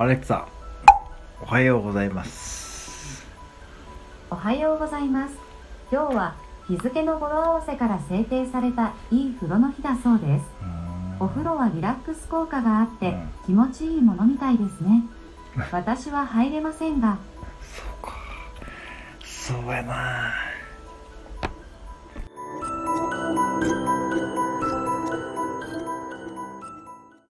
アレクサおはようございますおはようございます。今日は日付の語呂合わせから制定されたいい風呂の日だそうです。お風呂はリラックス効果があって気持ちいいものみたいですね。私は入れませんが、そうかそうやな